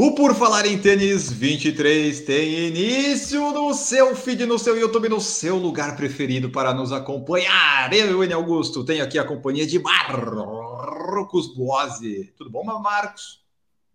O Por Falar em Tênis 23 tem início no seu feed, no seu YouTube, no seu lugar preferido para nos acompanhar. Eu, Enio Augusto, tenho aqui a companhia de Marcos Boazzi. Tudo bom, Marcos?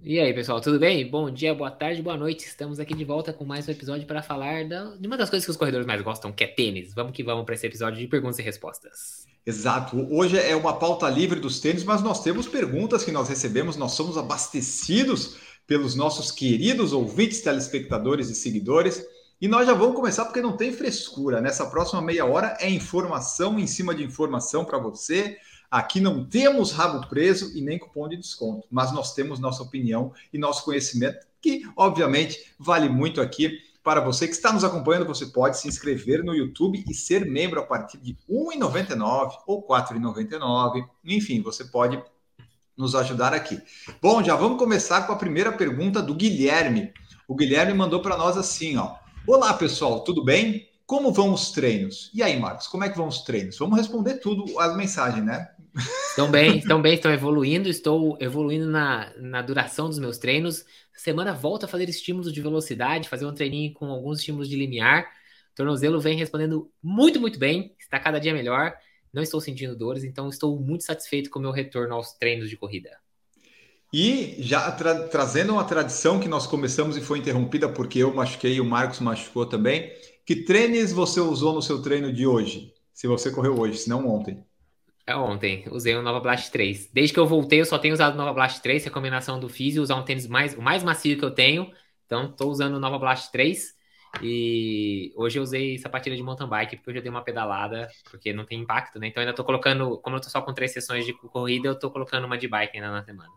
E aí, pessoal, tudo bem? Bom dia, boa tarde, boa noite. Estamos aqui de volta com mais um episódio para falar da- de uma das coisas que os corredores mais gostam, que é tênis. Vamos que vamos para esse episódio de perguntas e respostas. Exato. Hoje é uma pauta livre dos tênis, mas nós temos perguntas que nós recebemos, nós somos abastecidos pelos nossos queridos ouvintes, telespectadores e seguidores. E nós já vamos começar porque não tem frescura. Nessa próxima meia hora é informação em cima de informação para você. Aqui não temos rabo preso e nem cupom de desconto, mas nós temos nossa opinião e nosso conhecimento, que obviamente vale muito aqui para você que está nos acompanhando. Você pode se inscrever no YouTube e ser membro a partir de R$ 1,99 ou R$ 4,99. Enfim, você pode nos ajudar aqui. Bom, já vamos começar com a primeira pergunta do Guilherme. O Guilherme mandou para nós assim, ó. Olá, pessoal, tudo bem? Como vão os treinos? E aí, Marcos, como é que vão os treinos? Vamos responder tudo as mensagens, né? Estão bem, estão bem, estão evoluindo. Estou evoluindo na, na duração dos meus treinos. Semana volta a fazer estímulos de velocidade, fazer um treininho com alguns estímulos de limiar. O tornozelo vem respondendo muito, muito bem. Está cada dia melhor. Não estou sentindo dores, então estou muito satisfeito com o meu retorno aos treinos de corrida. E já tra trazendo uma tradição que nós começamos e foi interrompida porque eu machuquei e o Marcos machucou também. Que tênis você usou no seu treino de hoje? Se você correu hoje, se não ontem. É ontem, usei o Nova Blast 3. Desde que eu voltei, eu só tenho usado o Nova Blast 3, recomendação do Físio, usar um tênis mais, o mais macio que eu tenho. Então, estou usando o Nova Blast 3. E hoje eu usei sapatilha de mountain bike, porque eu já dei uma pedalada, porque não tem impacto, né? Então, ainda tô colocando, como eu tô só com três sessões de corrida, eu tô colocando uma de bike ainda na semana.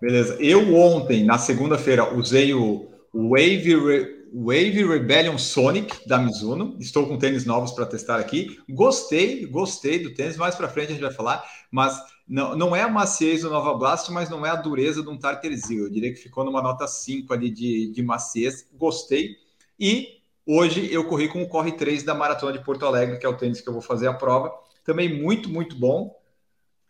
Beleza. Eu ontem, na segunda-feira, usei o Wave, Re Wave Rebellion Sonic da Mizuno. Estou com tênis novos para testar aqui. Gostei, gostei do tênis. Mais para frente a gente vai falar, mas não, não é a maciez do Nova Blast, mas não é a dureza de um Tartar Zero. Eu diria que ficou numa nota 5 ali de, de maciez. Gostei. E hoje eu corri com o Corre 3 da Maratona de Porto Alegre, que é o tênis que eu vou fazer a prova. Também muito, muito bom.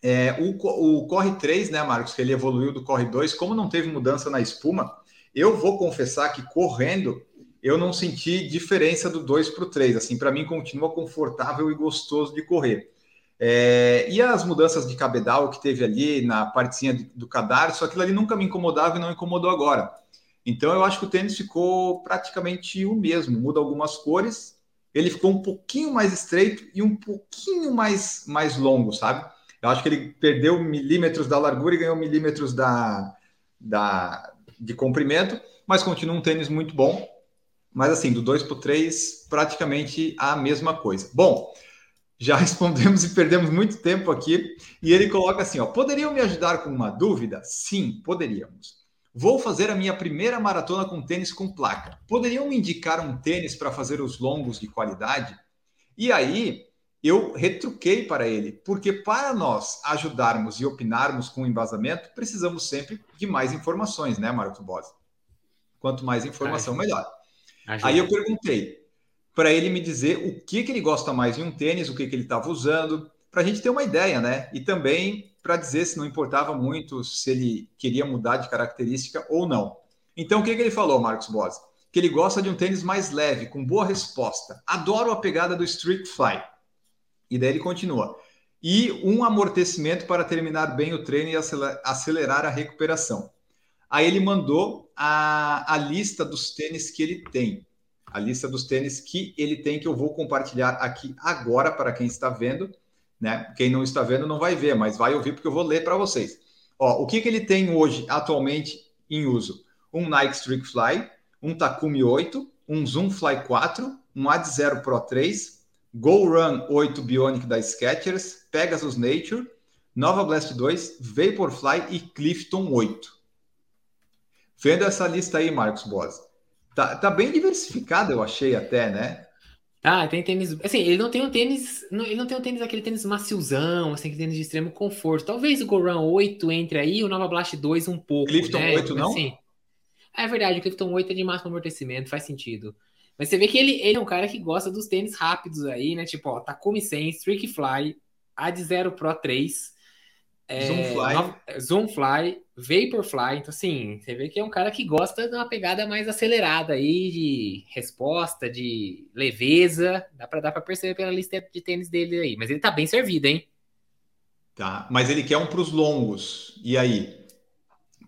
É, o, o Corre 3, né, Marcos, que ele evoluiu do Corre 2, como não teve mudança na espuma, eu vou confessar que correndo eu não senti diferença do 2 para o 3. Assim, para mim continua confortável e gostoso de correr. É, e as mudanças de cabedal que teve ali na partezinha do cadarço, aquilo ali nunca me incomodava e não incomodou agora. Então eu acho que o tênis ficou praticamente o mesmo, muda algumas cores. Ele ficou um pouquinho mais estreito e um pouquinho mais, mais longo, sabe? Eu acho que ele perdeu milímetros da largura e ganhou milímetros da, da, de comprimento, mas continua um tênis muito bom. Mas assim, do 2 para o 3, praticamente a mesma coisa. Bom, já respondemos e perdemos muito tempo aqui. E ele coloca assim: ó, poderiam me ajudar com uma dúvida? Sim, poderíamos. Vou fazer a minha primeira maratona com tênis com placa. Poderiam me indicar um tênis para fazer os longos de qualidade? E aí eu retruquei para ele, porque para nós ajudarmos e opinarmos com embasamento, precisamos sempre de mais informações, né, Marcos Bosa? Quanto mais informação, melhor. Ajuda. Aí eu perguntei para ele me dizer o que, que ele gosta mais em um tênis, o que, que ele estava usando, para a gente ter uma ideia, né? E também para dizer se não importava muito se ele queria mudar de característica ou não. Então, o que, que ele falou, Marcos Bosa? Que ele gosta de um tênis mais leve, com boa resposta. Adoro a pegada do Street Fly. E daí ele continua. E um amortecimento para terminar bem o treino e acelerar a recuperação. Aí ele mandou a, a lista dos tênis que ele tem. A lista dos tênis que ele tem, que eu vou compartilhar aqui agora para quem está vendo. Né? Quem não está vendo não vai ver, mas vai ouvir porque eu vou ler para vocês. Ó, o que, que ele tem hoje, atualmente, em uso? Um Nike Streak Fly, um Takumi 8, um Zoom Fly 4, um Ad Zero Pro 3, Go Run 8 Bionic da Skechers, Pegasus Nature, Nova Blast 2, Vaporfly e Clifton 8. Vendo essa lista aí, Marcos Bosa, tá, tá bem diversificada, eu achei até, né? Tá, tem tênis. Assim, ele não tem um tênis. Não, ele não tem um tênis, aquele tênis maciozão, assim, aquele tênis de extremo conforto. Talvez o Goran 8 entre aí, o Nova Blast 2 um pouco. Clifton né? 8 não? Assim, é verdade, o Clifton 8 é de máximo amortecimento, faz sentido. Mas você vê que ele, ele é um cara que gosta dos tênis rápidos aí, né? Tipo, ó, Takumi 100, Streak Fly, Ad Zero Pro 3, é, Zoomfly. Nova- Zoomfly, Vaporfly. Então, assim, você vê que é um cara que gosta de uma pegada mais acelerada aí, de resposta, de leveza. Dá pra, dá pra perceber pela lista de tênis dele aí. Mas ele tá bem servido, hein? Tá, mas ele quer um para os longos. E aí?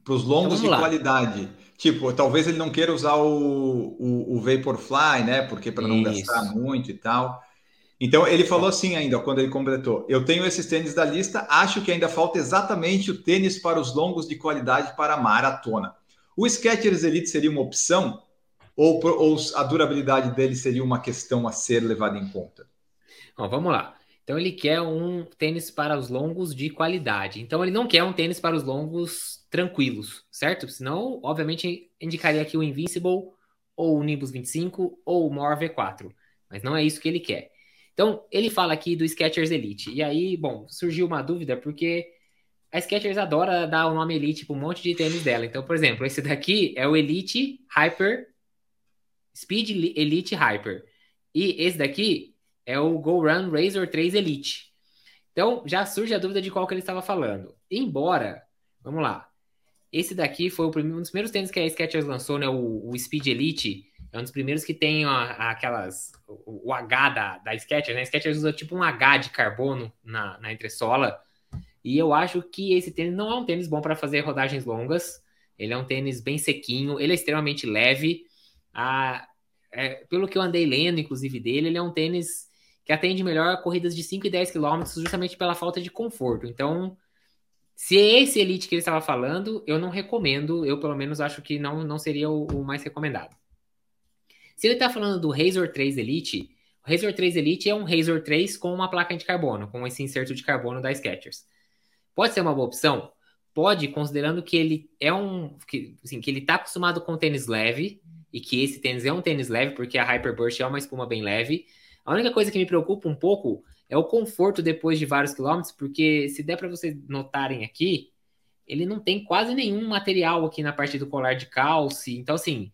Para os longos Então, de lá. qualidade. Tipo, talvez ele não queira usar o, o, o Vaporfly, né? Porque para não gastar muito e tal. Então ele falou assim ainda, quando ele completou: Eu tenho esses tênis da lista, acho que ainda falta exatamente o tênis para os longos de qualidade para a maratona. O Skechers Elite seria uma opção? Ou, ou a durabilidade dele seria uma questão a ser levada em conta? Ó, vamos lá. Então ele quer um tênis para os longos de qualidade. Então ele não quer um tênis para os longos tranquilos, certo? Senão, obviamente, indicaria aqui o Invincible, ou o Nimbus 25, ou o More V4. Mas não é isso que ele quer. Então, ele fala aqui do Skechers Elite. E aí, bom, surgiu uma dúvida, porque a Skechers adora dar o nome Elite para um monte de tênis dela. Então, por exemplo, esse daqui é o Elite Hyper, Speed Elite Hyper. E esse daqui é o Go Run Razor 3 Elite. Então, já surge a dúvida de qual que ele estava falando. Embora, vamos lá, esse daqui foi primeiro, um dos primeiros tênis que a Skechers lançou, né, o, o Speed Elite, é um dos primeiros que tem aquelas, o, o H da, da Skechers, né, a Skechers usa tipo um H de carbono na, na entressola, e eu acho que esse tênis não é um tênis bom para fazer rodagens longas, ele é um tênis bem sequinho, ele é extremamente leve, a, é, pelo que eu andei lendo, inclusive, dele, ele é um tênis que atende melhor corridas de 5 e 10 quilômetros, justamente pela falta de conforto. Então, se é esse Elite que ele estava falando, eu não recomendo, eu pelo menos acho que não, não seria o, o mais recomendado. Se ele está falando do Razor 3 Elite, o Razor 3 Elite é um Razor 3 com uma placa de carbono, com esse inserto de carbono da Skechers. Pode ser uma boa opção? Pode, considerando que ele é um. Que, assim, que ele está acostumado com tênis leve, e que esse tênis é um tênis leve, porque a Hyperburst é uma espuma bem leve. A única coisa que me preocupa um pouco é o conforto depois de vários quilômetros, porque se der para vocês notarem aqui, ele não tem quase nenhum material aqui na parte do colar de calce. Então, assim,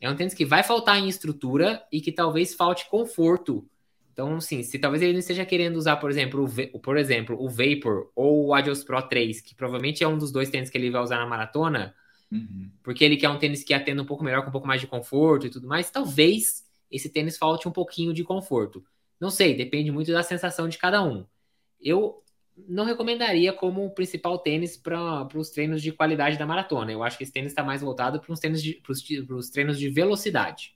é um tênis que vai faltar em estrutura e que talvez falte conforto. Então, assim, se talvez ele não esteja querendo usar, por exemplo, o, por exemplo, o Vapor ou o Adios Pro 3, que provavelmente é um dos dois tênis que ele vai usar na maratona, Uhum. porque ele quer um tênis que atenda um pouco melhor, com um pouco mais de conforto e tudo mais, talvez esse tênis falte um pouquinho de conforto. Não sei, depende muito da sensação de cada um. Eu não recomendaria como principal tênis para os treinos de qualidade da maratona. Eu acho que esse tênis está mais voltado para os tênis de, pros, pros treinos de velocidade.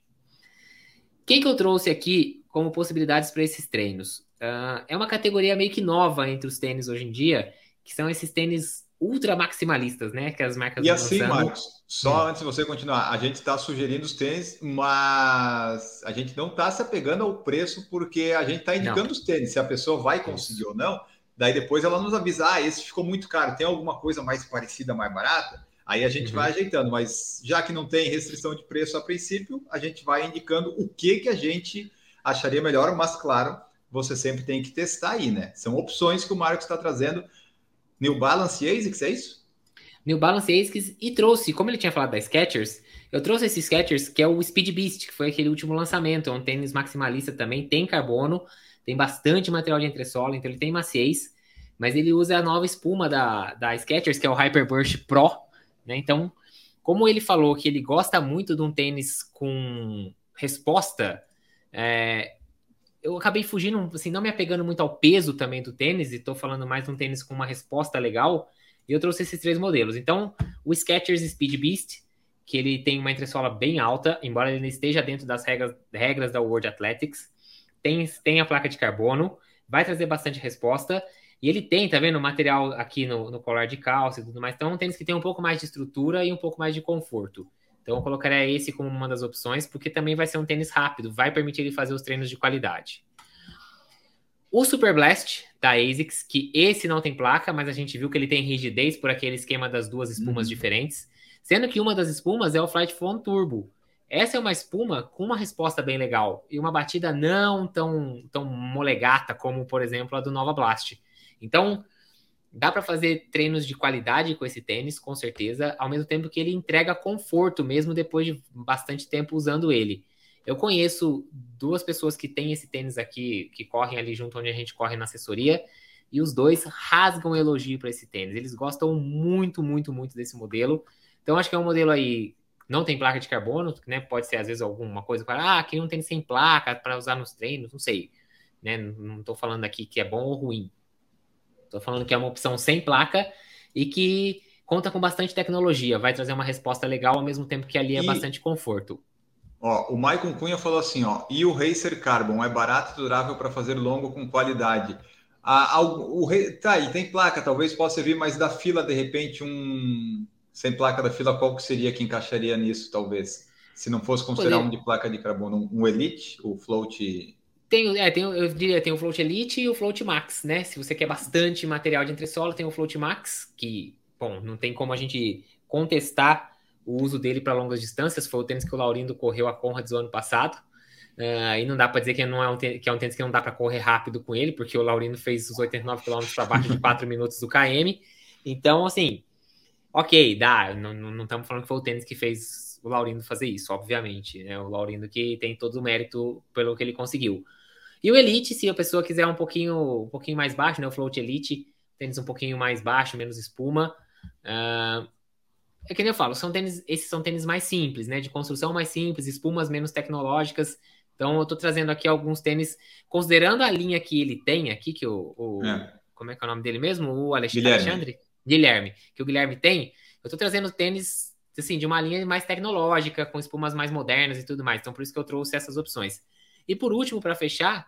Quem que eu trouxe aqui como possibilidades para esses treinos? Ah, é uma categoria meio que nova entre os tênis hoje em dia, que são esses tênis ultra maximalistas, né? Que as marcas E assim, lançando. Marcos, só antes de você continuar, a gente está sugerindo os tênis, mas a gente não está se apegando ao preço porque a gente está indicando os tênis. Se a pessoa vai conseguir ou não, daí depois ela nos avisa: ah, esse ficou muito caro, tem alguma coisa mais parecida, mais barata? Aí a gente Uhum. vai ajeitando, mas já que não tem restrição de preço a princípio, a gente vai indicando o que, que a gente acharia melhor, mas claro, você sempre tem que testar aí, né? São opções que o Marcos está trazendo. New Balance e ASICS, é isso? New Balance ASICS e trouxe, como ele tinha falado da Skechers, eu trouxe esse Skechers que é o Speed Beast, que foi aquele último lançamento, é um tênis maximalista também, tem carbono, tem bastante material de entressola, então ele tem maciez, mas ele usa a nova espuma da, da Skechers, que é o Hyperburst Pro, né? Então, como ele falou que ele gosta muito de um tênis com resposta, é, eu acabei fugindo, assim, não me apegando muito ao peso também do tênis, e tô falando mais de um tênis com uma resposta legal, e eu trouxe esses três modelos. Então, o Skechers Speed Beast, que ele tem uma entressola bem alta, embora ele esteja dentro das regras, regras da World Athletics, tem, tem a placa de carbono, vai trazer bastante resposta, e ele tem, tá vendo, o material aqui no, no colar de calça e tudo mais. Então, é um tênis que tem um pouco mais de estrutura e um pouco mais de conforto. Então, eu colocaria esse como uma das opções, porque também vai ser um tênis rápido, vai permitir ele fazer os treinos de qualidade. O Super Blast da ASICS, que esse não tem placa, mas a gente viu que ele tem rigidez por aquele esquema das duas espumas Uhum. diferentes, sendo que uma das espumas é o Flight Phone Turbo, essa é uma espuma com uma resposta bem legal e uma batida não tão, tão molegata como, por exemplo, a do Nova Blast. Então, dá para fazer treinos de qualidade com esse tênis, com certeza, ao mesmo tempo que ele entrega conforto mesmo depois de bastante tempo usando ele. Eu conheço duas pessoas que têm esse tênis aqui, que correm ali junto onde a gente corre na assessoria, e os dois rasgam elogio para esse tênis. Eles gostam muito, muito, muito desse modelo. Então, acho que é um modelo aí não tem placa de carbono, né? Pode ser às vezes alguma coisa para ah, quem não tem sem placa para usar nos treinos, não sei, né? Não estou falando aqui que é bom ou ruim. Estou falando que é uma opção sem placa e que conta com bastante tecnologia, vai trazer uma resposta legal ao mesmo tempo que ali é e, bastante conforto. Ó, o Maicon Cunha falou assim, ó, e o Racer Carbon é barato e durável para fazer longo com qualidade. Ah, o, o, tá aí, tem placa, talvez possa servir, mas da fila, de repente, um sem placa da fila, qual que seria que encaixaria nisso, talvez? Se não fosse considerar Poder. um de placa de carbono, um Elite, o Float. Tem, é, tem, eu diria, tem o Float Elite e o Float Max, né? Se você quer bastante material de entressola, tem o Float Max, que, bom, não tem como a gente contestar o uso dele para longas distâncias. Foi o tênis que o Laurindo correu a Conrads do ano passado. Uh, e não dá para dizer que, não é um tênis, que é um tênis que não dá para correr rápido com ele, porque o Laurindo fez os 89 km para baixo de 4 minutos do KM. Então, assim, Ok, dá. Não estamos falando que foi o tênis que fez o Laurindo fazer isso, obviamente. Né? O Laurindo que tem todo o mérito pelo que ele conseguiu. E o Elite, se a pessoa quiser um pouquinho, um pouquinho mais baixo, né? O Float Elite, tênis um pouquinho mais baixo, menos espuma. Uh, é que nem eu falo, são tênis, esses são tênis mais simples, né? De construção mais simples, espumas menos tecnológicas. Então, eu estou trazendo aqui alguns tênis, considerando a linha que ele tem aqui, que o. o é. Como é que é o nome dele mesmo? O Alexandre. Alexandre? Guilherme, que o Guilherme tem, eu tô trazendo tênis assim, de uma linha mais tecnológica, com espumas mais modernas e tudo mais. Então, por isso que eu trouxe essas opções. E por último, para fechar,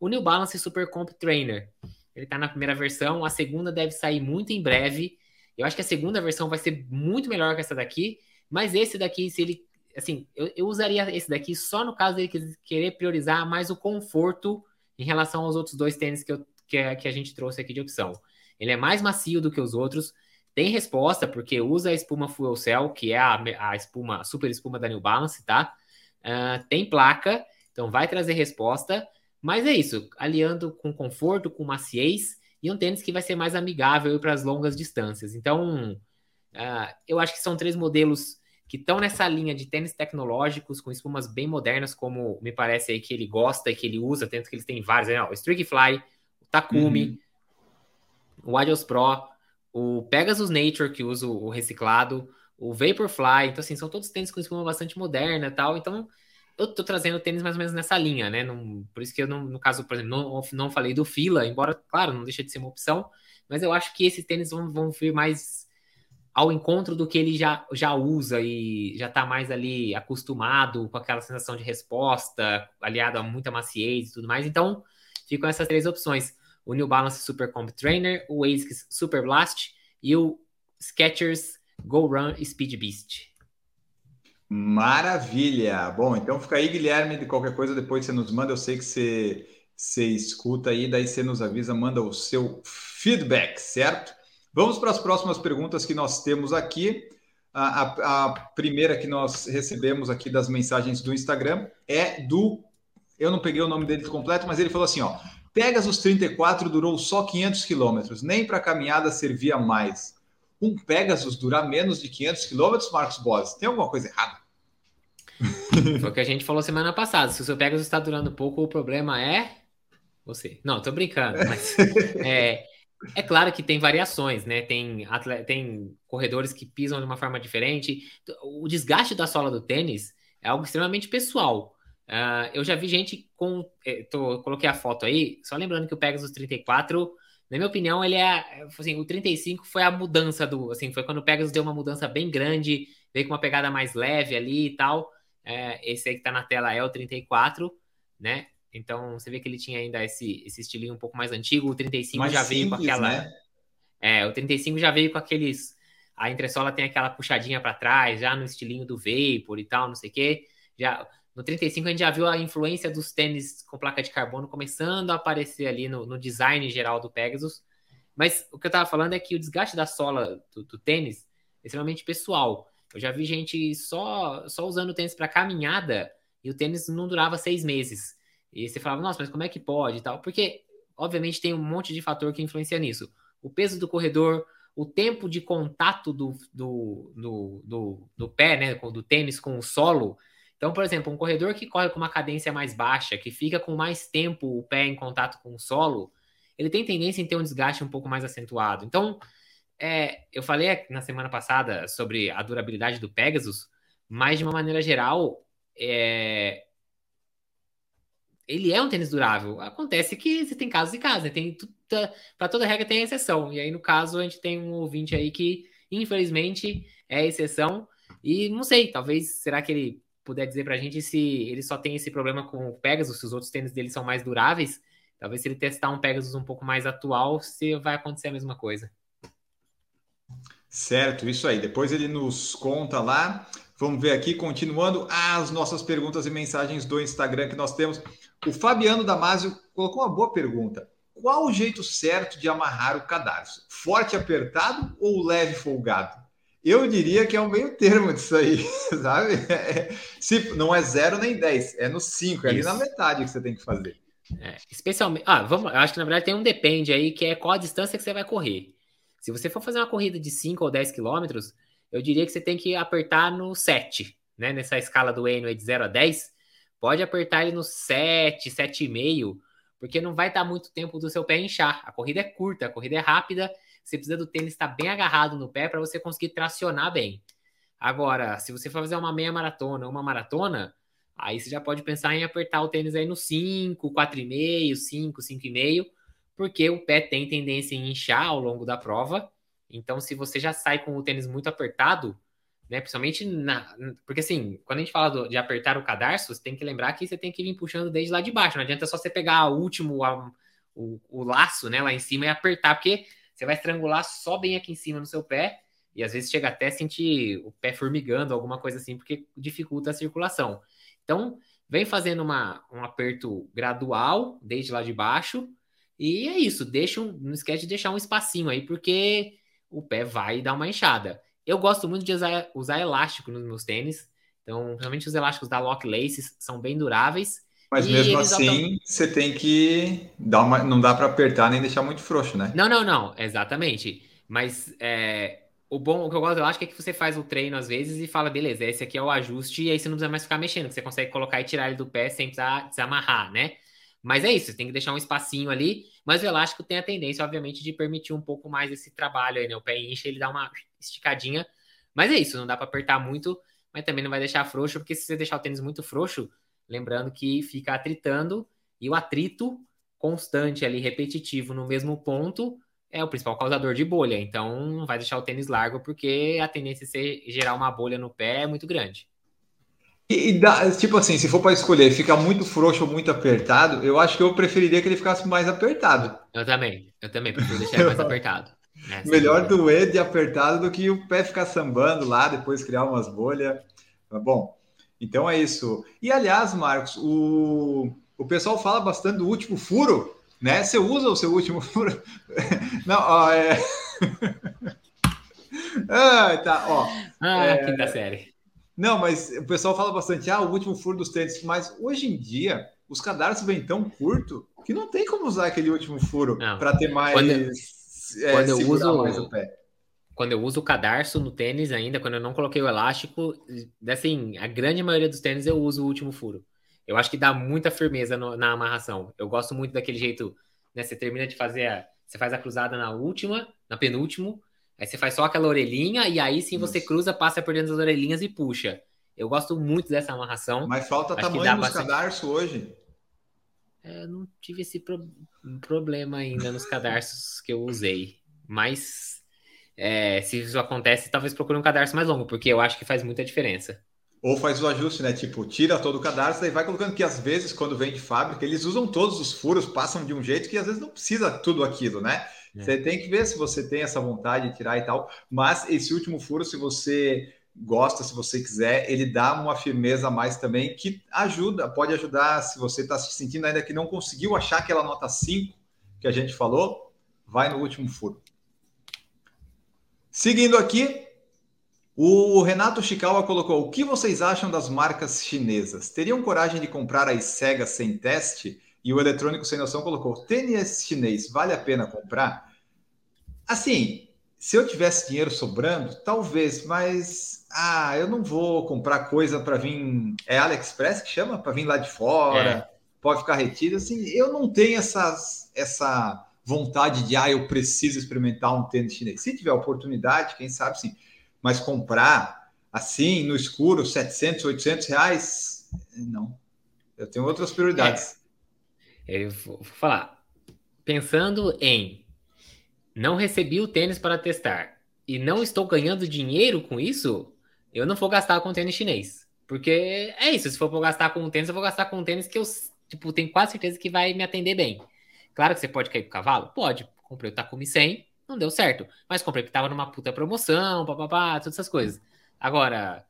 o New Balance Super Comp Trainer. Ele está na primeira versão, a segunda deve sair muito em breve. Eu acho que a segunda versão vai ser muito melhor que essa daqui, mas esse daqui, se ele. Assim, eu, eu usaria esse daqui só no caso dele querer priorizar mais o conforto em relação aos outros dois tênis que, eu, que, que a gente trouxe aqui de opção. Ele é mais macio do que os outros. Tem resposta, porque usa a espuma Fuel Cell, que é a, a espuma, a super espuma da New Balance, tá? Uh, tem placa, então vai trazer resposta. Mas é isso, aliando com conforto, com maciez, e um tênis que vai ser mais amigável para as longas distâncias. Então, uh, eu acho que são três modelos que estão nessa linha de tênis tecnológicos, com espumas bem modernas, como me parece aí que ele gosta e que ele usa, tanto que eles têm vários, né? o Streak Fly, o Takumi, uhum o Adios Pro, o Pegasus Nature, que usa o reciclado, o Vaporfly, então assim, são todos tênis com espuma bastante moderna e tal, então eu tô trazendo tênis mais ou menos nessa linha, né? Não, por isso que eu, não, no caso, por exemplo, não, não falei do Fila, embora, claro, não deixa de ser uma opção, mas eu acho que esses tênis vão, vão vir mais ao encontro do que ele já, já usa e já tá mais ali acostumado com aquela sensação de resposta, aliado a muita maciez e tudo mais. Então, ficam essas três opções o New Balance Super Comp Trainer, o ASICS Super Blast e o Skechers Go Run Speed Beast. Maravilha! Bom, então fica aí, Guilherme, de qualquer coisa depois você nos manda, eu sei que você, você escuta aí, daí você nos avisa, manda o seu feedback, certo? Vamos para as próximas perguntas que nós temos aqui. A, a, a, primeira que nós recebemos aqui das mensagens do Instagram é do. Eu não peguei o nome dele completo, mas ele falou assim: ó. Pegasus 34 durou só 500 quilômetros, nem para caminhada servia mais. Um Pegasus durar menos de 500 quilômetros, Marcos Boas, tem alguma coisa errada? Foi o que a gente falou semana passada. Se o seu Pegasus está durando pouco, o problema é você. Não, tô brincando, mas é, é claro que tem variações, né? Tem, tem corredores que pisam de uma forma diferente. O desgaste da sola do tênis é algo extremamente pessoal. Uh, eu já vi gente com. Eh, tô, coloquei a foto aí, só lembrando que o Pegasus 34, na minha opinião, ele é. Assim, o 35 foi a mudança do. Assim, foi quando o Pegasus deu uma mudança bem grande, veio com uma pegada mais leve ali e tal. É, esse aí que tá na tela é o 34, né? Então você vê que ele tinha ainda esse, esse estilinho um pouco mais antigo. O 35 mais já veio simples, com aquela. Né? É, o 35 já veio com aqueles. A entressola tem aquela puxadinha para trás, já no estilinho do Vapor e tal, não sei o quê. Já, no 35 a gente já viu a influência dos tênis com placa de carbono começando a aparecer ali no, no design geral do Pegasus. Mas o que eu estava falando é que o desgaste da sola do, do, tênis é extremamente pessoal. Eu já vi gente só, só usando o tênis para caminhada e o tênis não durava seis meses. E você falava, nossa, mas como é que pode e tal? Porque, obviamente, tem um monte de fator que influencia nisso. O peso do corredor, o tempo de contato do, do, do, do, do pé, né, do tênis com o solo. Então, por exemplo, um corredor que corre com uma cadência mais baixa, que fica com mais tempo o pé em contato com o solo, ele tem tendência em ter um desgaste um pouco mais acentuado. Então, é, eu falei na semana passada sobre a durabilidade do Pegasus, mas de uma maneira geral, é, ele é um tênis durável. Acontece que você tem casos e casos, né? Tem para toda regra tem exceção. E aí no caso a gente tem um ouvinte aí que infelizmente é exceção e não sei, talvez será que ele puder dizer para a gente se ele só tem esse problema com o Pegasus, se os outros tênis dele são mais duráveis. Talvez se ele testar um Pegasus um pouco mais atual, se vai acontecer a mesma coisa. Certo, isso aí. Depois ele nos conta lá. Vamos ver aqui, continuando as nossas perguntas e mensagens do Instagram que nós temos. O Fabiano Damasio colocou uma boa pergunta. Qual o jeito certo de amarrar o cadarço? Forte apertado ou leve folgado? Eu diria que é o meio termo disso aí, sabe? É, se, não é zero nem 10, é no 5, é ali na metade que você tem que fazer. É, especialmente. Ah, vamos. Eu acho que na verdade tem um depende aí, que é qual a distância que você vai correr. Se você for fazer uma corrida de 5 ou 10 quilômetros, eu diria que você tem que apertar no 7, né? Nessa escala do Enway de 0 a 10, pode apertar ele no 7, 7,5, porque não vai dar muito tempo do seu pé inchar. A corrida é curta, a corrida é rápida, você precisa do tênis estar bem agarrado no pé para você conseguir tracionar bem. Agora, se você for fazer uma meia maratona uma maratona, aí você já pode pensar em apertar o tênis aí no 5, 4,5, 5, 5,5, porque o pé tem tendência em inchar ao longo da prova. Então, se você já sai com o tênis muito apertado, né, principalmente na. Porque assim, quando a gente fala do, de apertar o cadarço, você tem que lembrar que você tem que vir puxando desde lá de baixo. Não adianta só você pegar o último, a, o, o laço, né, lá em cima e apertar, porque você vai estrangular só bem aqui em cima no seu pé. E às vezes chega até a sentir o pé formigando, alguma coisa assim, porque dificulta a circulação. Então, vem fazendo uma, um aperto gradual, desde lá de baixo, e é isso, deixa um, não esquece de deixar um espacinho aí, porque o pé vai dar uma enxada. Eu gosto muito de usar, usar elástico nos meus tênis, então, principalmente os elásticos da Lock Laces são bem duráveis. Mas mesmo assim, você tem que dar uma. Não dá para apertar nem deixar muito frouxo, né? Não, não, não, exatamente. Mas é, o bom, o que eu gosto do elástico é que você faz o treino às vezes e fala, beleza, esse aqui é o ajuste, e aí você não precisa mais ficar mexendo, você consegue colocar e tirar ele do pé sem precisar desamarrar, né? Mas é isso, você tem que deixar um espacinho ali, mas o elástico tem a tendência, obviamente, de permitir um pouco mais esse trabalho aí, né? O pé incha, ele dá uma esticadinha. Mas é isso, não dá para apertar muito, mas também não vai deixar frouxo, porque se você deixar o tênis muito frouxo, lembrando que fica atritando, e o atrito constante ali, repetitivo no mesmo ponto, é o principal causador de bolha. Então, não vai deixar o tênis largo, porque a tendência de gerar uma bolha no pé é muito grande. E, dá, tipo assim, se for para escolher ficar muito frouxo ou muito apertado, eu acho que eu preferiria que ele ficasse mais apertado. Eu também, eu também prefiro deixar ele mais apertado. É, Melhor doer de apertado do que o pé ficar sambando lá, depois criar umas bolhas. Bom, então é isso. E aliás, Marcos, o, o pessoal fala bastante do último furo, né? Você usa o seu último furo? Não, ó, é. ah, tá, ó. Ah, é... quinta série. Não, mas o pessoal fala bastante, ah, o último furo dos tênis, mas hoje em dia os cadarços vêm tão curto que não tem como usar aquele último furo para ter mais. Quando, é, quando eu uso mais o pé. Quando eu uso o cadarço no tênis ainda, quando eu não coloquei o elástico, assim, a grande maioria dos tênis eu uso o último furo. Eu acho que dá muita firmeza no, na amarração. Eu gosto muito daquele jeito, né? Você termina de fazer, a, você faz a cruzada na última, na penúltimo, Aí você faz só aquela orelhinha e aí sim você cruza, passa por dentro das orelhinhas e puxa. Eu gosto muito dessa amarração. Mas falta Acho tamanho nos bastante... cadarços hoje. É, eu não tive esse pro... problema ainda nos cadarços que eu usei. Mas é, se isso acontece, talvez procure um cadarço mais longo, porque eu acho que faz muita diferença. Ou faz o ajuste, né? Tipo, tira todo o cadarço, daí vai colocando que às vezes, quando vem de fábrica, eles usam todos os furos, passam de um jeito que às vezes não precisa tudo aquilo, né? É. Você tem que ver se você tem essa vontade de tirar e tal. Mas esse último furo, se você gosta, se você quiser, ele dá uma firmeza a mais também, que ajuda, pode ajudar se você está se sentindo ainda que não conseguiu achar aquela nota 5 que a gente falou, vai no último furo. Seguindo aqui, O Renato Chikawa colocou: o que vocês acham das marcas chinesas? Teriam coragem de comprar as cegas sem teste? E o Eletrônico Sem Noção colocou: tênis chinês, vale a pena comprar? Assim, se eu tivesse dinheiro sobrando, talvez, mas ah, eu não vou comprar coisa para vir. É AliExpress que chama? Para vir lá de fora, é. pode ficar retido. Assim, eu não tenho essas, essa vontade de, ah, eu preciso experimentar um tênis chinês. Se tiver oportunidade, quem sabe sim. Mas comprar assim, no escuro, 700, 800 reais, não. Eu tenho outras prioridades. É. Eu vou falar. Pensando em não recebi o tênis para testar e não estou ganhando dinheiro com isso, eu não vou gastar com tênis chinês. Porque é isso, se for para gastar com um tênis, eu vou gastar com um tênis que eu tipo, tenho quase certeza que vai me atender bem. Claro que você pode cair pro cavalo? Pode. Comprei o Takumi 100, não deu certo. Mas comprei que tava numa puta promoção, papapá, todas essas coisas. Agora,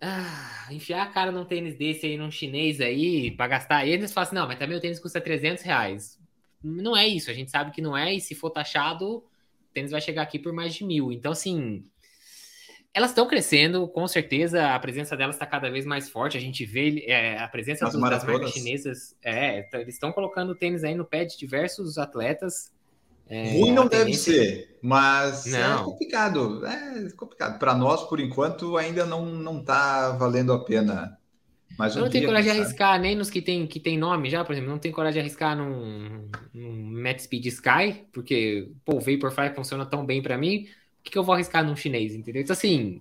ah, enfiar a cara num tênis desse aí, num chinês aí, pra gastar. E eles falam assim: não, mas também o tênis custa 300 reais. Não é isso, a gente sabe que não é, e se for taxado, o tênis vai chegar aqui por mais de mil. Então, assim, elas estão crescendo, com certeza a presença delas está cada vez mais forte. A gente vê é, a presença das marcas chinesas. É, eles estão colocando tênis aí no pé de diversos atletas. É, Ruim não deve ser, mas é não. é complicado. É complicado. Para nós, por enquanto, ainda não não está valendo a pena. Mas eu não tenho coragem de arriscar nem nos que tem, que tem nome já, por exemplo. Não tenho coragem de arriscar num, num Matt Speed Sky, porque pô, o Vaporfly funciona tão bem para mim. Que, que eu vou arriscar num chinês, entendeu? Então, assim,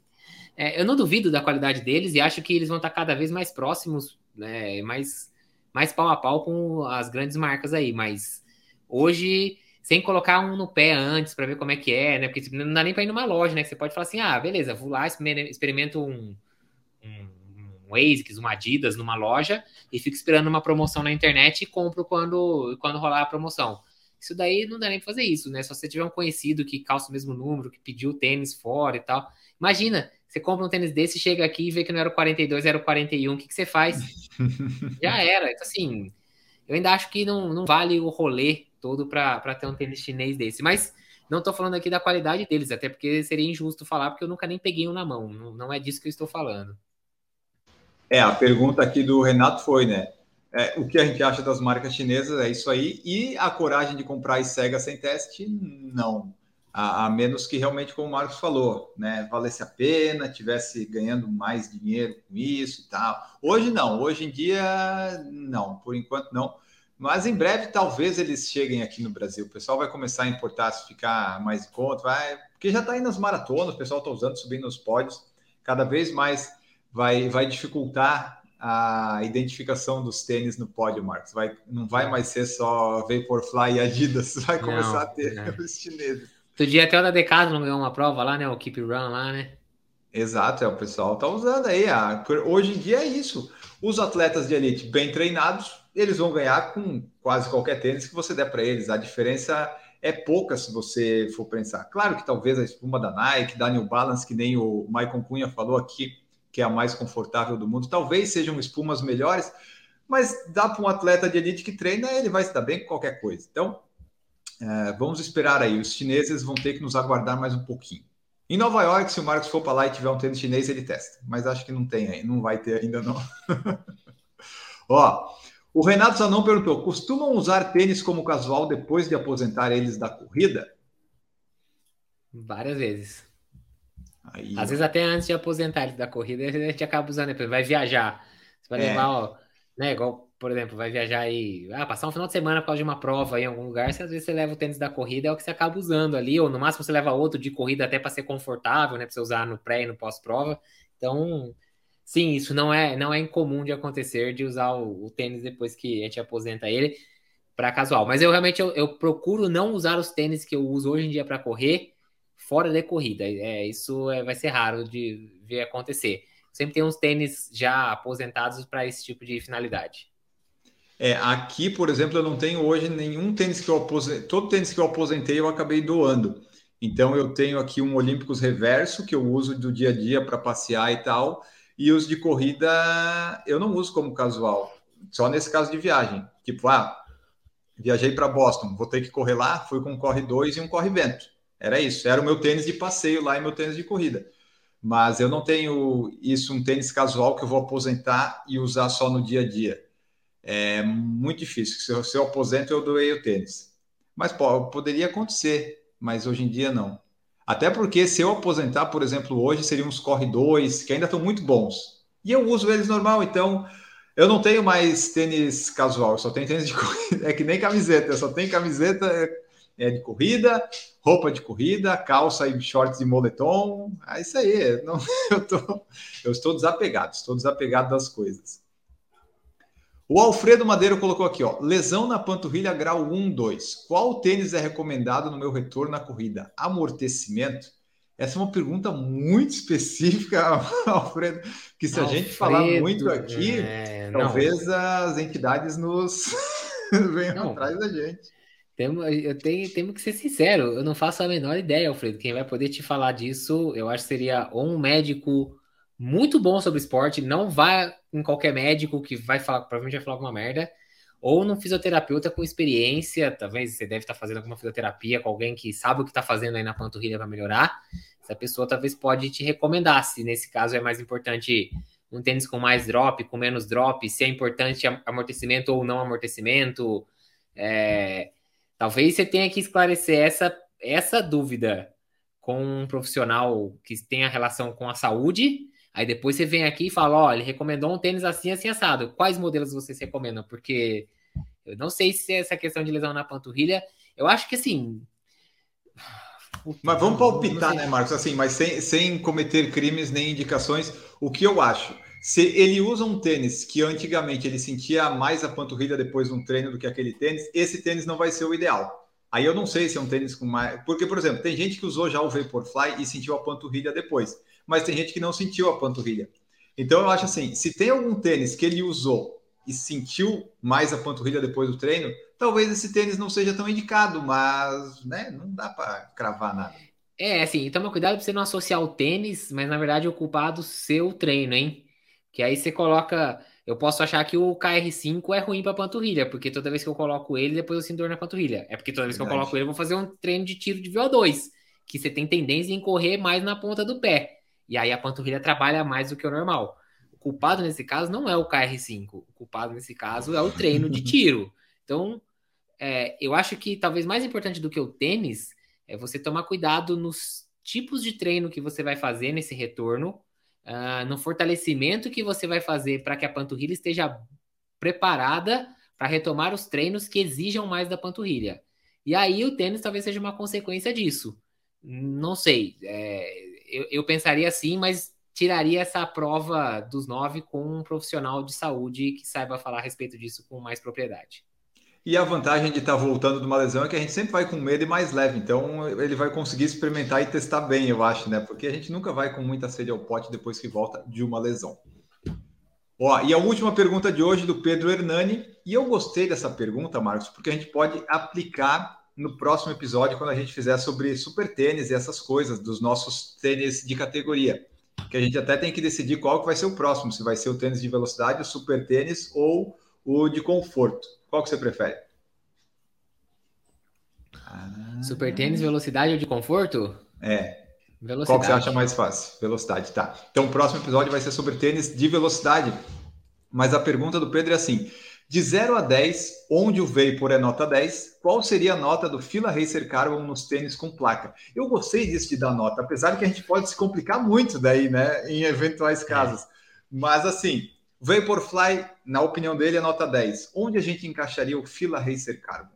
é, eu não duvido da qualidade deles e acho que eles vão estar cada vez mais próximos, né, mais, mais pau a pau com as grandes marcas aí. Mas hoje sem colocar um no pé antes para ver como é que é, né? Porque tipo, não dá nem para ir numa loja, né? Você pode falar assim, ah, beleza, vou lá, experimento um, um, um ASICS, uma Adidas numa loja e fico esperando uma promoção na internet e compro quando, quando rolar a promoção. Isso daí não dá nem pra fazer isso, né? Se você tiver um conhecido que calça o mesmo número, que pediu tênis fora e tal. Imagina, você compra um tênis desse, chega aqui e vê que não era o 42, era o 41, o que, que você faz? Já era. Então, assim, eu ainda acho que não, não vale o rolê todo para ter um tênis chinês desse. Mas não estou falando aqui da qualidade deles, até porque seria injusto falar, porque eu nunca nem peguei um na mão. Não, não é disso que eu estou falando. É, a pergunta aqui do Renato foi, né? É, o que a gente acha das marcas chinesas é isso aí. E a coragem de comprar as cegas sem teste, não. A, a, menos que realmente, como o Marcos falou, né, valesse a pena, tivesse ganhando mais dinheiro com isso e tal. Hoje não, hoje em dia não, por enquanto não. Mas em breve talvez eles cheguem aqui no Brasil. O pessoal vai começar a importar, se ficar mais em conta, vai, porque já está aí nas maratonas, o pessoal está usando, subindo nos pódios. Cada vez mais vai, vai dificultar a identificação dos tênis no pódio, Marcos. Vai, não vai mais ser só Vaporfly e Adidas, vai começar não, a ter é. os chineses. Outro dia até o da Decathlon ganhou uma prova lá, né? O Keep Run lá, né? Exato, é, o pessoal tá usando aí. A, hoje em dia é isso. Os atletas de elite bem treinados eles vão ganhar com quase qualquer tênis que você der para eles. A diferença é pouca se você for pensar. Claro que talvez a espuma da Nike, da New Balance, que nem o Maicon Cunha falou aqui, que é a mais confortável do mundo, talvez sejam espumas melhores, mas dá para um atleta de elite que treina, ele vai se dar bem com qualquer coisa. Então, é, vamos esperar aí. Os chineses vão ter que nos aguardar mais um pouquinho. Em Nova York, se o Marcos for para lá e tiver um tênis chinês, ele testa. Mas acho que não tem aí, não vai ter ainda não. Ó, o Renato Zanon perguntou: costumam usar tênis como casual depois de aposentar eles da corrida? Várias vezes. Aí, Às vezes até antes de aposentar da corrida, a gente acaba usando, vai viajar. Você vai é. levar, ó, né, igual, por exemplo, vai viajar aí, ah, passar um final de semana por causa de uma prova em algum lugar, se às vezes você leva o tênis da corrida, é o que você acaba usando ali, ou no máximo você leva outro de corrida até para ser confortável, né, para você usar no pré e no pós-prova. Então, Sim, isso não é, não é incomum de acontecer de usar o, o tênis depois que a gente aposenta ele para casual. Mas eu realmente eu, eu, procuro não usar os tênis que eu uso hoje em dia para correr fora de corrida. É, isso é, vai ser raro de ver acontecer. Sempre tem uns tênis já aposentados para esse tipo de finalidade. É, aqui, por exemplo, eu não tenho hoje nenhum tênis que eu aposentei. Todo tênis que eu aposentei eu acabei doando. Então eu tenho aqui um Olímpicos Reverso que eu uso do dia a dia para passear e tal. E os de corrida eu não uso como casual, só nesse caso de viagem. Tipo, ah, viajei para Boston, vou ter que correr lá, fui com um corre 2 e um corre vento. Era isso, era o meu tênis de passeio lá e meu tênis de corrida. Mas eu não tenho isso, um tênis casual que eu vou aposentar e usar só no dia a dia. É muito difícil. Se eu, se eu aposento, eu doei o tênis. Mas pô, poderia acontecer, mas hoje em dia não. Até porque se eu aposentar, por exemplo, hoje seriam uns Corre 2, que ainda estão muito bons. E eu uso eles normal, então eu não tenho mais tênis casual, eu só tenho tênis de corrida. É que nem camiseta, eu só tenho camiseta é, de corrida, roupa de corrida, calça e shorts de moletom. É isso aí. Não, eu, tô, eu estou desapegado, estou desapegado das coisas. O Alfredo Madeiro colocou aqui, ó, lesão na panturrilha grau 1, 2. Qual tênis é recomendado no meu retorno na corrida? Amortecimento? Essa é uma pergunta muito específica, Alfredo, que se Alfredo, a gente falar muito aqui, é, talvez as entidades nos venham não. atrás da gente. Temo, eu tenho, que ser sincero, eu não faço a menor ideia, Alfredo. Quem vai poder te falar disso, eu acho que seria um médico muito bom sobre esporte, não vá em qualquer médico que vai falar, provavelmente vai falar alguma merda, ou num fisioterapeuta com experiência, talvez você deve estar fazendo alguma fisioterapia com alguém que sabe o que está fazendo aí na panturrilha para melhorar. Essa pessoa talvez pode te recomendar, se nesse caso é mais importante um tênis com mais drop, com menos drop, se é importante amortecimento ou não amortecimento. É, talvez você tenha que esclarecer essa, essa dúvida com um profissional que tenha relação com a saúde Aí depois você vem aqui e fala, ó, ele recomendou um tênis assim, assim, assado. Quais modelos vocês recomendam? Porque eu não sei se essa questão de lesão na panturrilha, eu acho que assim... Mas vamos palpitar, né, Marcos? Assim, mas sem, sem cometer crimes nem indicações, o que eu acho? Se ele usa um tênis que antigamente ele sentia mais a panturrilha depois de um treino do que aquele tênis, esse tênis não vai ser o ideal. Aí eu não sei se é um tênis com mais. Porque, por exemplo, tem gente que usou já o Vaporfly e sentiu a panturrilha depois mas tem gente que não sentiu a panturrilha. Então eu acho assim, se tem algum tênis que ele usou e sentiu mais a panturrilha depois do treino, talvez esse tênis não seja tão indicado, mas né, não dá para cravar nada. É, assim, toma cuidado para você não associar o tênis, mas na verdade o culpado seu treino, hein? Que aí você coloca. Eu posso achar que o KR5 é ruim para panturrilha, porque toda vez que eu coloco ele, depois eu sinto dor na panturrilha. É porque toda vez verdade. que eu coloco ele, eu vou fazer um treino de tiro de VO2, que você tem tendência em correr mais na ponta do pé. E aí a panturrilha trabalha mais do que o normal. O culpado nesse caso não é o KR5, o culpado nesse caso é o treino de tiro. Então, é, eu acho que talvez mais importante do que o tênis é você tomar cuidado nos tipos de treino que você vai fazer nesse retorno, uh, no fortalecimento que você vai fazer para que a panturrilha esteja preparada para retomar os treinos que exijam mais da panturrilha. E aí o tênis talvez seja uma consequência disso. Não sei. É, eu, eu pensaria assim, mas tiraria essa prova dos nove com um profissional de saúde que saiba falar a respeito disso com mais propriedade. E a vantagem de estar voltando de uma lesão é que a gente sempre vai com medo e mais leve. Então ele vai conseguir experimentar e testar bem, eu acho, né? Porque a gente nunca vai com muita sede ao pote depois que volta de uma lesão. Ó, e a última pergunta de hoje do Pedro Hernani. E eu gostei dessa pergunta, Marcos, porque a gente pode aplicar no próximo episódio, quando a gente fizer sobre super tênis e essas coisas, dos nossos tênis de categoria. Que a gente até tem que decidir qual que vai ser o próximo, se vai ser o tênis de velocidade, o super tênis ou o de conforto. Qual que você prefere? Super tênis, velocidade ou de conforto? É. Velocidade. Qual que você acha mais fácil? Velocidade, tá. Então o próximo episódio vai ser sobre tênis de velocidade. Mas a pergunta do Pedro é assim: de 0 a 10, onde o Vapor é nota 10, qual seria a nota do Fila Racer Carbon nos tênis com placa? Eu gostei disso de dar nota, apesar que a gente pode se complicar muito daí, né, em eventuais é. casos. É. Mas assim, Vaporfly, na opinião dele, é nota 10. Onde a gente encaixaria o Fila Racer Carbon?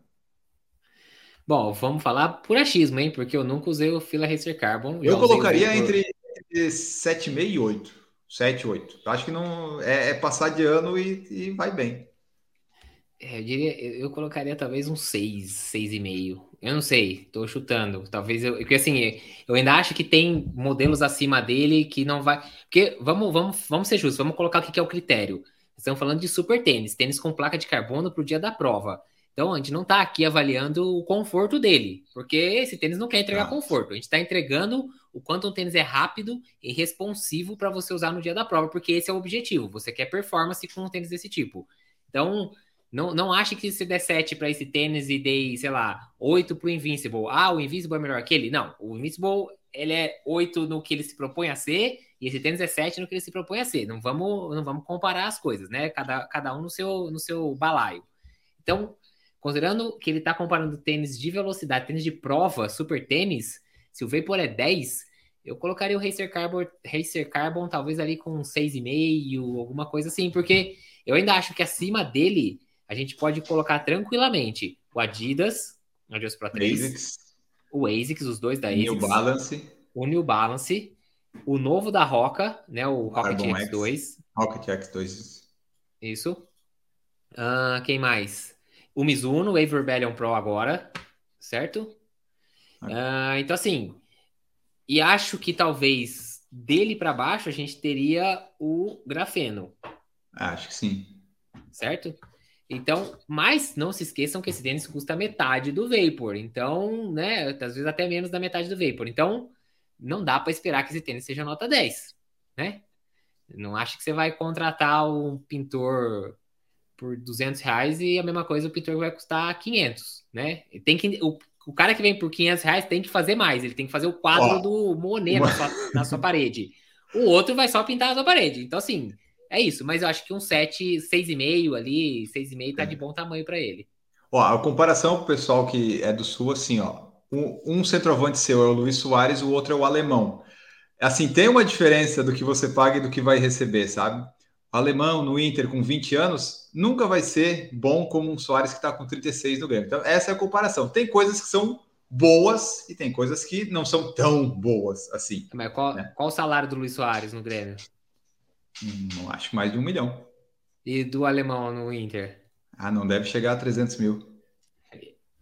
Bom, vamos falar por achismo, hein? Porque eu nunca usei o Fila Racer Carbon. Eu colocaria entre, entre 7,5 e 8. 7, 8. Eu acho que não é, é passar de ano e, e vai bem. É, eu diria, eu colocaria talvez um 6, 6,5. Eu não sei, tô chutando. Talvez eu. Porque assim, eu ainda acho que tem modelos acima dele que não vai. Porque vamos, vamos, vamos ser justos, vamos colocar o que é o critério. Estamos falando de super tênis, tênis com placa de carbono para o dia da prova. Então a gente não está aqui avaliando o conforto dele, porque esse tênis não quer entregar conforto. A gente está entregando o quanto um tênis é rápido e responsivo para você usar no dia da prova, porque esse é o objetivo. Você quer performance com um tênis desse tipo. Então, não, não ache que se der 7 para esse tênis e dei, sei lá, 8 para o Invincible. Ah, o Invincible é melhor que ele? Não, o Invincible ele é 8 no que ele se propõe a ser, e esse tênis é 7 no que ele se propõe a ser. Não vamos, não vamos comparar as coisas, né? Cada, cada um no seu, no seu balaio. Então, considerando que ele está comparando tênis de velocidade, tênis de prova, super tênis, se o Vapor é 10, eu colocaria o Racer Carbon, Racer Carbon talvez ali com 6,5, alguma coisa assim, porque eu ainda acho que acima dele a gente pode colocar tranquilamente o Adidas, o Adidas Pro 3, ASICS. o ASICS, os dois da ASICS, New Balance, o New Balance, o novo da Roca, né, o Rocket X2. Rocket X2. Isso. Uh, quem mais? O Mizuno Wave Rebellion Pro agora, certo? Uh, então, assim, e acho que talvez dele para baixo a gente teria o grafeno. Acho que sim. Certo? Então, mas não se esqueçam que esse tênis custa metade do Vapor. Então, né, às vezes até menos da metade do Vapor. Então, não dá para esperar que esse tênis seja nota 10, né? Não acho que você vai contratar um pintor por 200 reais e a mesma coisa o pintor vai custar 500, né? Tem que, o, o cara que vem por 500 reais tem que fazer mais, ele tem que fazer o quadro oh. do Monet na sua, na sua parede. O outro vai só pintar a sua parede. Então, assim, é isso. Mas eu acho que um 7, 6,5 ali, 6,5 tá é. de bom tamanho para ele. Ó, a comparação com o pessoal que é do Sul, assim, ó. Um, um centroavante seu é o Luiz Soares, o outro é o alemão. Assim, tem uma diferença do que você paga e do que vai receber, sabe? O alemão no Inter com 20 anos nunca vai ser bom como um Soares que está com 36 no Grêmio. Então, essa é a comparação. Tem coisas que são boas e tem coisas que não são tão boas assim. Mas qual, né? qual o salário do Luiz Soares no Grêmio? Não acho que mais de um milhão. E do alemão no Inter? Ah, não deve chegar a 300 mil.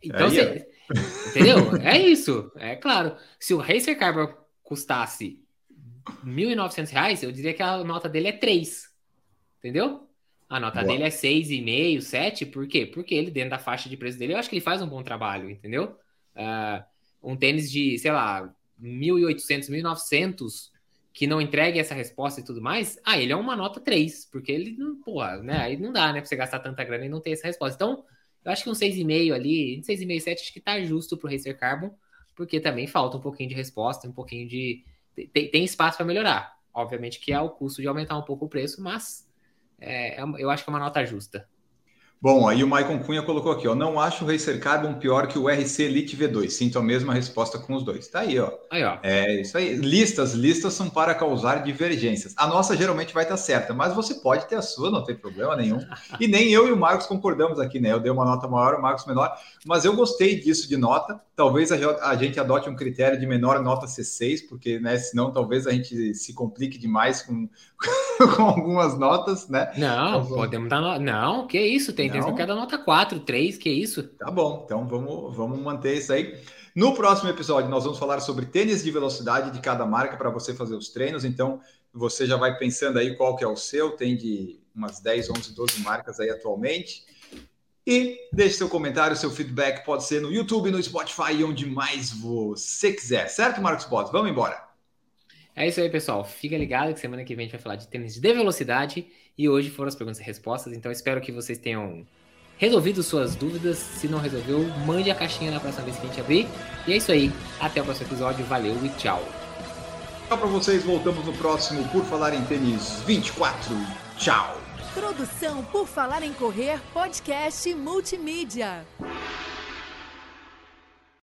Então, você, entendeu? É isso. É claro. Se o Racer Carbon custasse R$ 1.900, eu diria que a nota dele é 3. Entendeu? A nota Boa. dele é 6,5, 7. Por quê? Porque ele, dentro da faixa de preço dele, eu acho que ele faz um bom trabalho, entendeu? Uh, um tênis de, sei lá, 1.800, 1.900 que não entregue essa resposta e tudo mais, ah, ele é uma nota 3, porque ele não, porra, né? Aí não dá, né, pra você gastar tanta grana e não ter essa resposta. Então, eu acho que um 6,5 ali, 6,5, 7, acho que tá justo pro Racer Carbon, porque também falta um pouquinho de resposta, um pouquinho de. Tem, tem espaço para melhorar. Obviamente que é o custo de aumentar um pouco o preço, mas é, é eu acho que é uma nota justa. Bom, aí o Maicon Cunha colocou aqui, ó. Não acho o Racer Carbon pior que o RC Elite V2. Sinto a mesma resposta com os dois. Tá aí, ó. Aí, ó. É isso aí. Listas, listas são para causar divergências. A nossa geralmente vai estar certa, mas você pode ter a sua, não tem problema nenhum. E nem eu e o Marcos concordamos aqui, né? Eu dei uma nota maior, o Marcos menor, mas eu gostei disso de nota. Talvez a, gente adote um critério de menor nota C6, porque, né, senão talvez a gente se complique demais com, com algumas notas, né? Não, então, podemos dar nota. Não, que isso, tem tem que quer dar nota 4, 3, que isso? Tá bom, então vamos, vamos manter isso aí. No próximo episódio, nós vamos falar sobre tênis de velocidade de cada marca para você fazer os treinos. Então, você já vai pensando aí qual que é o seu, tem de umas 10, 11, 12 marcas aí atualmente. E deixe seu comentário, seu feedback pode ser no YouTube, no Spotify, onde mais você quiser. Certo, Marcos Botas? Vamos embora. É isso aí, pessoal. Fica ligado que semana que vem a gente vai falar de tênis de velocidade. E hoje foram as perguntas e respostas. Então espero que vocês tenham resolvido suas dúvidas. Se não resolveu, mande a caixinha na próxima vez que a gente abrir. E é isso aí. Até o próximo episódio. Valeu e tchau. Tchau para vocês. Voltamos no próximo Por Falar em Tênis 24. Tchau. Produção Por Falar em Correr, podcast multimídia.